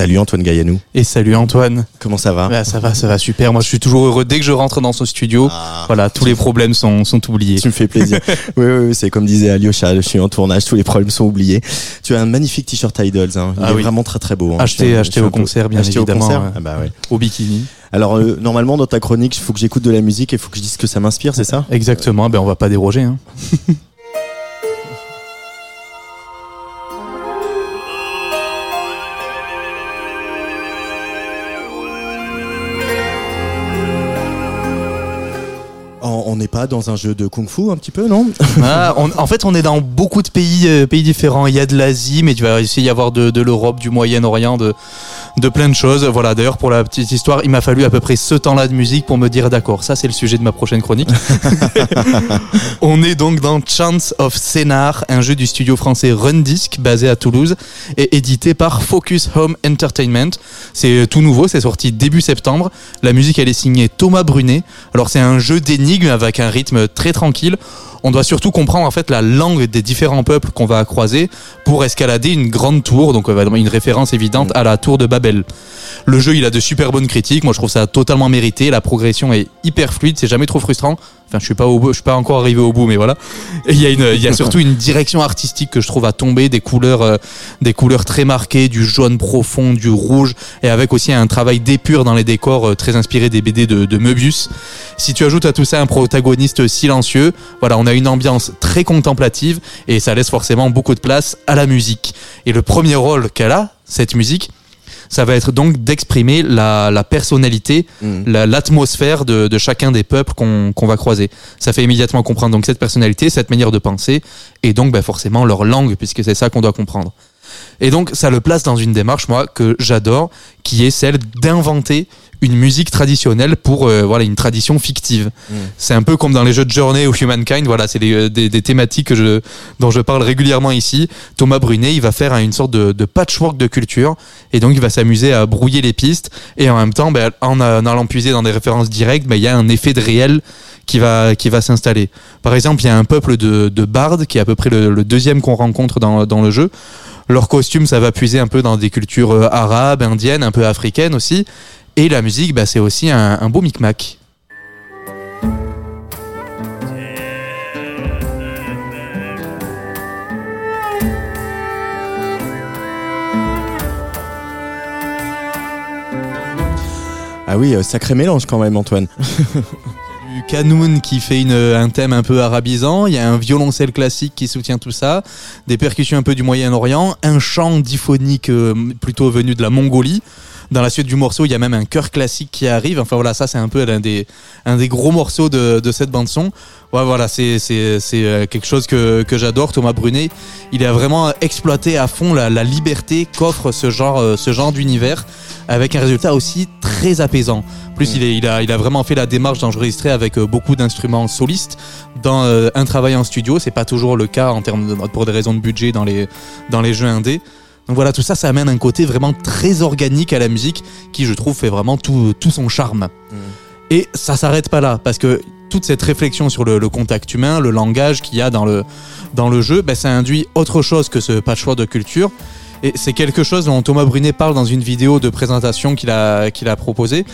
Salut Antoine Gaillanou. Et salut Antoine. Comment ça va Bah, Ça va, ça va super. Moi, je suis toujours heureux dès que je rentre dans ce studio. Ah. Voilà, tous les problèmes sont, sont oubliés. Tu me fais plaisir. oui, oui, oui, c'est comme disait Alyosha, je suis en tournage, tous les problèmes sont oubliés. Tu as un magnifique t-shirt Idols, hein. il Ah est oui. vraiment très très beau. hein. Acheté- acheté au concert, bien acheté au évidemment, concert ouais. Ah bah ouais. Au bikini. Alors euh, normalement dans ta chronique, il faut que j'écoute de la musique et il faut que je dise que ça m'inspire, c'est ça? Exactement. Ben, on va pas déroger. Hein. n'est pas dans un jeu de kung-fu un petit peu, non Ah, en fait, on est dans beaucoup de pays, euh, pays différents. Il y a de l'Asie, mais tu vas essayer y avoir de, de l'Europe, du Moyen-Orient, de, de plein de choses. Voilà. D'ailleurs, pour la petite histoire, il m'a fallu à peu près ce temps-là de musique pour me dire d'accord. Ça, c'est le sujet de ma prochaine chronique. on est donc dans Chance of Scénar, un jeu du studio français Rundisk, basé à Toulouse, et édité par Focus Home Entertainment. C'est tout nouveau, c'est sorti début septembre. La musique, elle est signée Thomas Brunet. Alors, c'est un jeu d'énigmes avec un rythme très tranquille. On doit surtout comprendre en fait la langue des différents peuples qu'on va croiser pour escalader une grande tour, donc euh, une référence évidente à la tour de Babel. Le jeu, il a de super bonnes critiques. Moi, je trouve ça totalement mérité. La progression est hyper fluide. C'est jamais trop frustrant. Enfin, je suis pas au je suis pas encore arrivé au bout, mais voilà. Il y a une, il y a surtout une direction artistique que je trouve à tomber, des couleurs, euh, des couleurs très marquées, du jaune profond, du rouge, et avec aussi un travail d'épure dans les décors euh, très inspiré des BD de, de. Si tu ajoutes à tout ça un protagoniste silencieux, voilà, on a une ambiance très contemplative et ça laisse forcément beaucoup de place à la musique. Et le premier rôle qu'elle a, cette musique, ça va être donc d'exprimer la, la personnalité, Mm. la- l'atmosphère de, de chacun des peuples qu'on qu'on va croiser. Ça fait immédiatement comprendre donc cette personnalité, cette manière de penser, et donc bah, forcément leur langue, puisque c'est ça qu'on doit comprendre. Et donc ça le place dans une démarche, moi, que j'adore, qui est celle d'inventer une musique traditionnelle pour euh, voilà une tradition fictive. Mm. C'est un peu comme dans les jeux de Journey ou Humankind, voilà, c'est des, euh, des, des thématiques que je, dont je parle régulièrement ici. Thomas Brunet, il va faire une sorte de, de patchwork de culture et donc il va s'amuser à brouiller les pistes et en même temps, ben, en, en allant puiser dans des références directes, ben, il y a un effet de réel qui va, qui va s'installer. Par exemple, il y a un peuple de, de bardes qui est à peu près le, le deuxième qu'on rencontre dans, dans le jeu. Leur costume, ça va puiser un peu dans des cultures euh, arabes, indiennes, un peu africaines aussi. Et la musique, bah, c'est aussi un, beau micmac. Ah oui, euh, sacré mélange quand même Antoine. canoun qui fait un thème un peu arabisant, il y a un violoncelle classique qui soutient tout ça, des percussions un peu du Moyen-Orient, un chant diphonique euh, plutôt venu de la Mongolie. Dans la suite du morceau, il y a même un chœur classique qui arrive. Enfin voilà, ça c'est un peu un des, un des gros morceaux de, de cette bande son. Ouais, voilà, c'est c'est c'est euh, quelque chose que, que j'adore. Thomas Brunet, il a vraiment exploité à fond la, la liberté qu'offre ce genre euh, ce genre d'univers, avec un résultat aussi très apaisant. Plus il, est, il a il a vraiment fait la démarche d'enregistrer avec euh, beaucoup d'instruments solistes dans un travail en studio. C'est pas toujours le cas en termes de, pour des raisons de budget dans les dans les jeux indés. Donc voilà, tout ça, ça amène un côté vraiment très organique à la musique qui, je trouve, fait vraiment tout, tout son charme. Et ça s'arrête pas là, parce que toute cette réflexion sur le, le contact humain, le langage qu'il y a dans le, dans le jeu, ben, ça induit autre chose que ce patchwork de culture. Et c'est quelque chose dont Thomas Brunet parle dans une vidéo de présentation qu'il a, qu'il a proposée.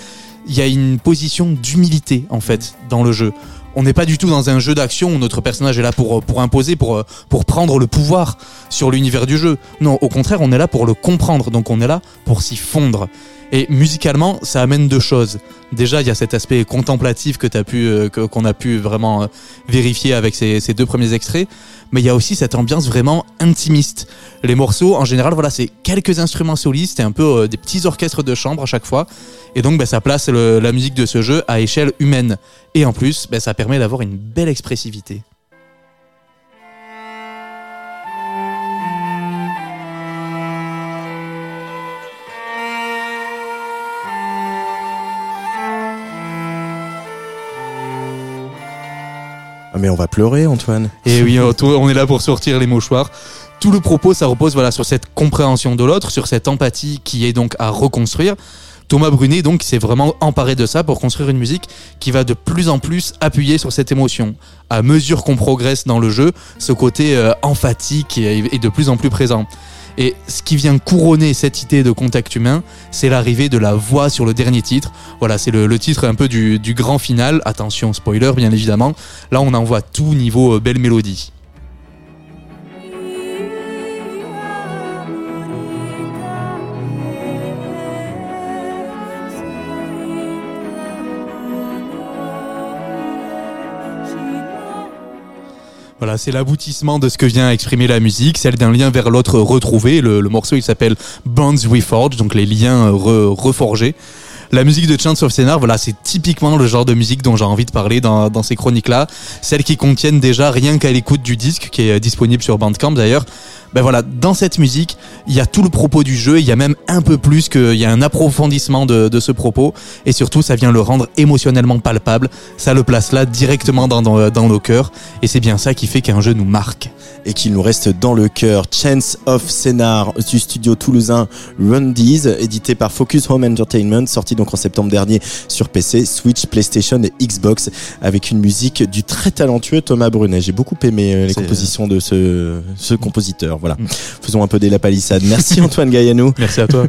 Il y a une position d'humilité, en fait, dans le jeu. On n'est pas du tout dans un jeu d'action où notre personnage est là pour, pour imposer, pour, pour prendre le pouvoir sur l'univers du jeu. Non, au contraire, on est là pour le comprendre, donc on est là pour s'y fondre. Et musicalement, ça amène deux choses. Déjà, il y a cet aspect contemplatif que pu, euh, qu'on a pu vraiment euh, vérifier avec ces, ces deux premiers extraits, mais il y a aussi cette ambiance vraiment intimiste. Les morceaux, en général, voilà, c'est quelques instruments solistes et un peu euh, des petits orchestres de chambre à chaque fois, et donc bah, ça place la musique de ce jeu à échelle humaine. Et en plus, bah, ça permet d'avoir une belle expressivité. Ah, mais on va pleurer, Antoine. Et oui, on est là pour sortir les mouchoirs. Tout le propos, ça repose voilà sur cette compréhension de l'autre, sur cette empathie qui est donc à reconstruire. Thomas Brunet donc s'est vraiment emparé de ça pour construire une musique qui va de plus en plus appuyer sur cette émotion. À mesure qu'on progresse dans le jeu, ce côté euh, emphatique est, de plus en plus présent. Et ce qui vient couronner cette idée de contact humain, c'est l'arrivée de la voix sur le dernier titre. Voilà, c'est le, le titre un peu du, du grand final. Attention, spoiler bien évidemment. Là, on en voit tout niveau euh, belle mélodie. Voilà, c'est l'aboutissement de ce que vient exprimer la musique, celle d'un lien vers l'autre retrouvé. Le, morceau, il s'appelle Bonds Reforged, donc les liens euh, re- reforgés. La musique de Chance of Scénar, voilà, c'est typiquement le genre de musique dont j'ai envie de parler dans, dans ces chroniques-là. Celles qui contiennent déjà rien qu'à l'écoute du disque, qui est euh, disponible sur Bandcamp d'ailleurs. Ben voilà, dans cette musique, il y a tout le propos du jeu, il y a même un peu plus qu'il y a un approfondissement de, ce propos, et surtout ça vient le rendre émotionnellement palpable, ça le place là directement dans, dans, dans nos cœurs, et c'est bien ça qui fait qu'un jeu nous marque. Et qu'il nous reste dans le cœur. Chance of Scénar du studio toulousain Rundies, édité par Focus Home Entertainment, sorti donc en septembre dernier sur PC, Switch, PlayStation et Xbox, avec une musique du très talentueux Thomas Brunet. J'ai beaucoup aimé euh, les compositions de ce, ce compositeur. Voilà. Mm. Faisons un peu des la palissade. Merci Antoine Gaillanou. Merci à toi.